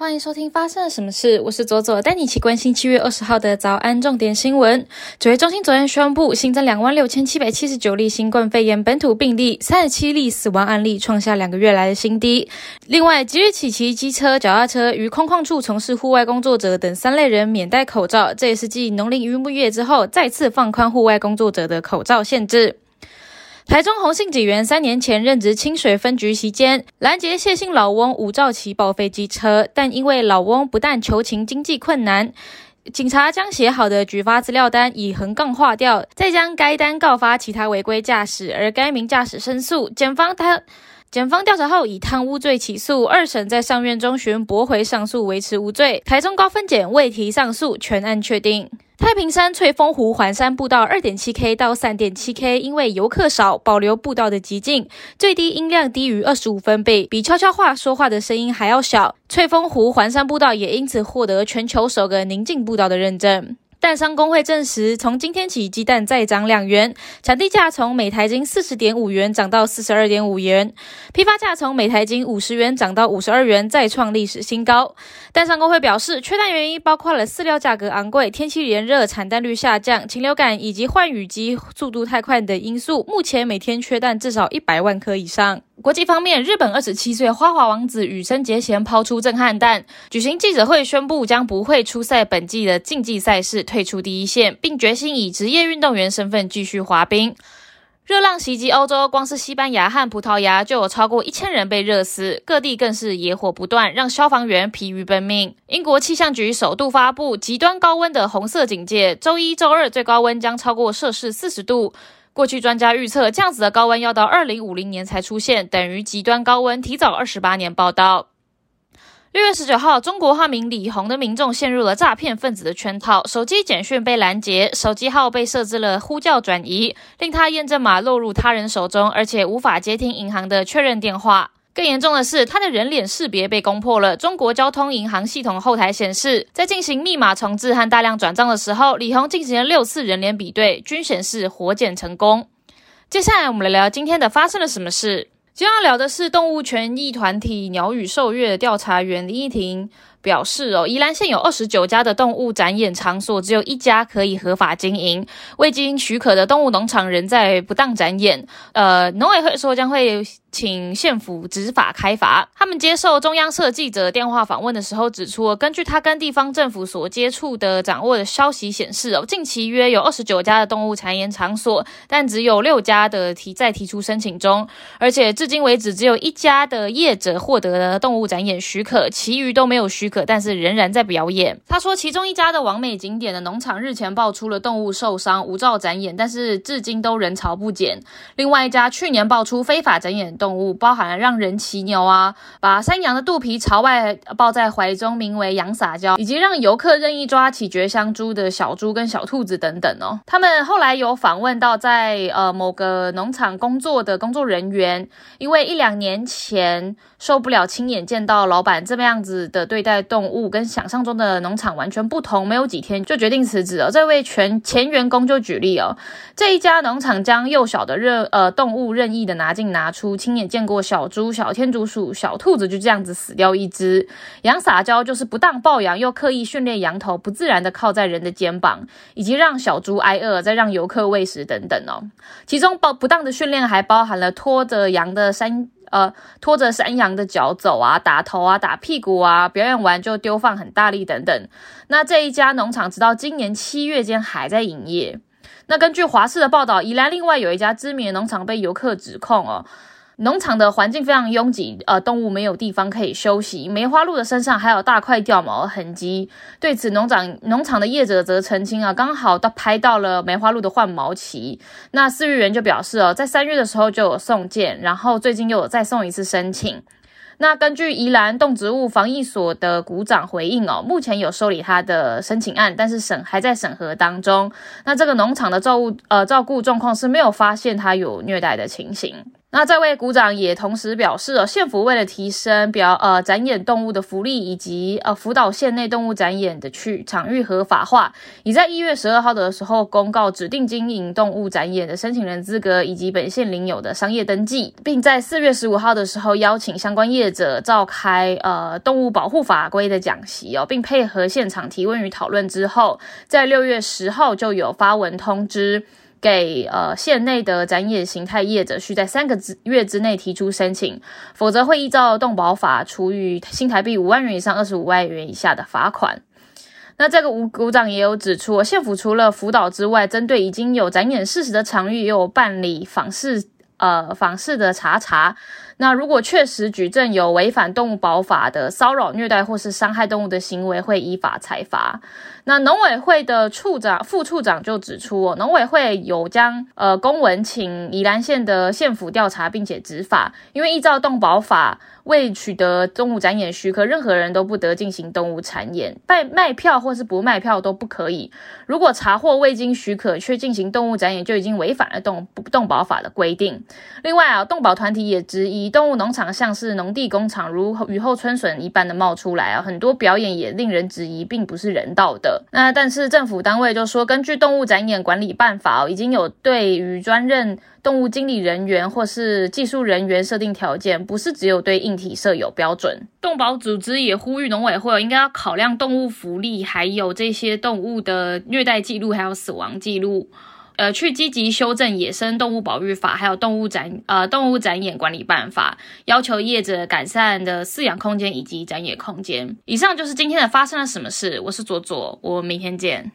欢迎收听发生了什么事？我是左左，带你一起关心七月二十号的早安重点新闻。指挥中心昨天宣布新增两万六千七百七十九例新冠肺炎本土病例，三十七例死亡案例，创下两个月来的新低。另外，即日起骑机车、脚踏车与空旷处从事户外工作者等三类人免戴口罩，这也是继农历渔牧月之后再次放宽户外工作者的口罩限制。台中洪姓警员三年前任职清水分局期间，拦截谢姓老翁吴兆奇报废机车，但因为老翁不但求情经济困难，警察将写好的举发资料单以横杠划掉，再将该单告发其他违规驾驶，而该名驾驶申诉，检方他检方调查后以贪污罪起诉，二审在上院中旬驳回上诉，维持无罪。台中高分检未提上诉，全案确定。太平山翠峰湖环山步道二点七 K 到三点七 K，因为游客少，保留步道的极静，最低音量低于二十五分贝，比悄悄话说话的声音还要小。翠峰湖环山步道也因此获得全球首个宁静步道的认证。蛋商工会证实，从今天起，鸡蛋再涨两元，产地价从每台斤四十点五元涨到四十二点五元，批发价从每台斤五十元涨到五十二元，再创历史新高。蛋商工会表示，缺蛋原因包括了饲料价格昂贵、天气炎热、产蛋率下降、禽流感以及换羽鸡速度太快等因素，目前每天缺蛋至少一百万颗以上。国际方面，日本二十七岁花滑王子羽生结弦抛出震撼弹，举行记者会宣布将不会出赛本季的竞技赛事，退出第一线，并决心以职业运动员身份继续滑冰。热浪袭击欧洲，光是西班牙和葡萄牙就有超过一千人被热死，各地更是野火不断，让消防员疲于奔命。英国气象局首度发布极端高温的红色警戒，周一周二最高温将超过摄氏四十度。过去专家预测，这样子的高温要到二零五零年才出现，等于极端高温提早二十八年报道。六月十九号，中国化名李红的民众陷入了诈骗分子的圈套，手机简讯被拦截，手机号被设置了呼叫转移，令他验证码落入他人手中，而且无法接听银行的确认电话。更严重的是，他的人脸识别被攻破了。中国交通银行系统后台显示，在进行密码重置和大量转账的时候，李红进行了六次人脸比对，均显示活检成功。接下来，我们来聊今天的发生了什么事。今天要聊的是动物权益团体鸟语兽月调查员林依婷。表示哦，宜兰县有二十九家的动物展演场所，只有一家可以合法经营。未经许可的动物农场仍在不当展演。呃，农委会说将会请县府执法开罚。他们接受中央社记者电话访问的时候指出，根据他跟地方政府所接触的掌握的消息显示哦，近期约有二十九家的动物展演场所，但只有六家的提在提出申请中，而且至今为止只有一家的业者获得了动物展演许可，其余都没有许。可，但是仍然在表演。他说，其中一家的完美景点的农场日前爆出了动物受伤，无照展演，但是至今都人潮不减。另外一家去年爆出非法展演动物，包含了让人骑牛啊，把山羊的肚皮朝外抱在怀中，名为羊撒娇，以及让游客任意抓起绝香猪的小猪跟小兔子等等哦。他们后来有访问到在呃某个农场工作的工作人员，因为一两年前受不了亲眼见到老板这么样子的对待。动物跟想象中的农场完全不同，没有几天就决定辞职了。这位全前员工就举例哦，这一家农场将幼小的任呃动物任意的拿进拿出，亲眼见过小猪、小天竺鼠、小兔子就这样子死掉一只。羊撒娇就是不当抱养，又刻意训练羊头不自然的靠在人的肩膀，以及让小猪挨饿，再让游客喂食等等哦。其中包不当的训练还包含了拖着羊的山。呃，拖着山羊的脚走啊，打头啊，打屁股啊，表演完就丢放很大力等等。那这一家农场直到今年七月间还在营业。那根据华视的报道，宜兰另外有一家知名的农场被游客指控哦。农场的环境非常拥挤，呃，动物没有地方可以休息。梅花鹿的身上还有大块掉毛的痕迹。对此，农场农场的业者则澄清啊，刚好都拍到了梅花鹿的换毛期。那饲育员就表示哦，在三月的时候就有送件，然后最近又有再送一次申请。那根据宜兰动植物防疫所的股长回应哦，目前有受理他的申请案，但是审还在审核当中。那这个农场的照顾呃照顾状况是没有发现他有虐待的情形。那这位股长也同时表示，哦，县府为了提升表呃展演动物的福利，以及呃辅导县内动物展演的去场域合法化，已在一月十二号的时候公告指定经营动物展演的申请人资格以及本县领有的商业登记，并在四月十五号的时候邀请相关业者召开呃动物保护法规的讲习哦，并配合现场提问与讨论之后，在六月十号就有发文通知。给呃县内的展演形态业者，需在三个月之内提出申请，否则会依照动保法处以新台币五万元以上二十五万元以下的罚款。那这个吴股长也有指出，县府除了辅导之外，针对已经有展演事实的场域，也有办理访视呃访视的查查。那如果确实举证有违反动物保法的骚扰、虐待或是伤害动物的行为，会依法裁罚。那农委会的处长、副处长就指出，农委会有将呃公文请宜兰县的县府调查，并且执法，因为依照动保法。未取得动物展演许可，任何人都不得进行动物展演，卖卖票或是不卖票都不可以。如果查获未经许可却进行动物展演，就已经违反了动动保法的规定。另外啊，动保团体也质疑，动物农场像是农地工厂，如雨后春笋一般的冒出来啊，很多表演也令人质疑，并不是人道的。那但是政府单位就说，根据动物展演管理办法，已经有对于专任。动物经理人员或是技术人员设定条件，不是只有对硬体设有标准。动保组织也呼吁农委会应该要考量动物福利，还有这些动物的虐待记录，还有死亡记录，呃，去积极修正野生动物保育法，还有动物展呃动物展演管理办法，要求业者改善的饲养空间以及展演空间。以上就是今天的发生了什么事，我是左左，我们明天见。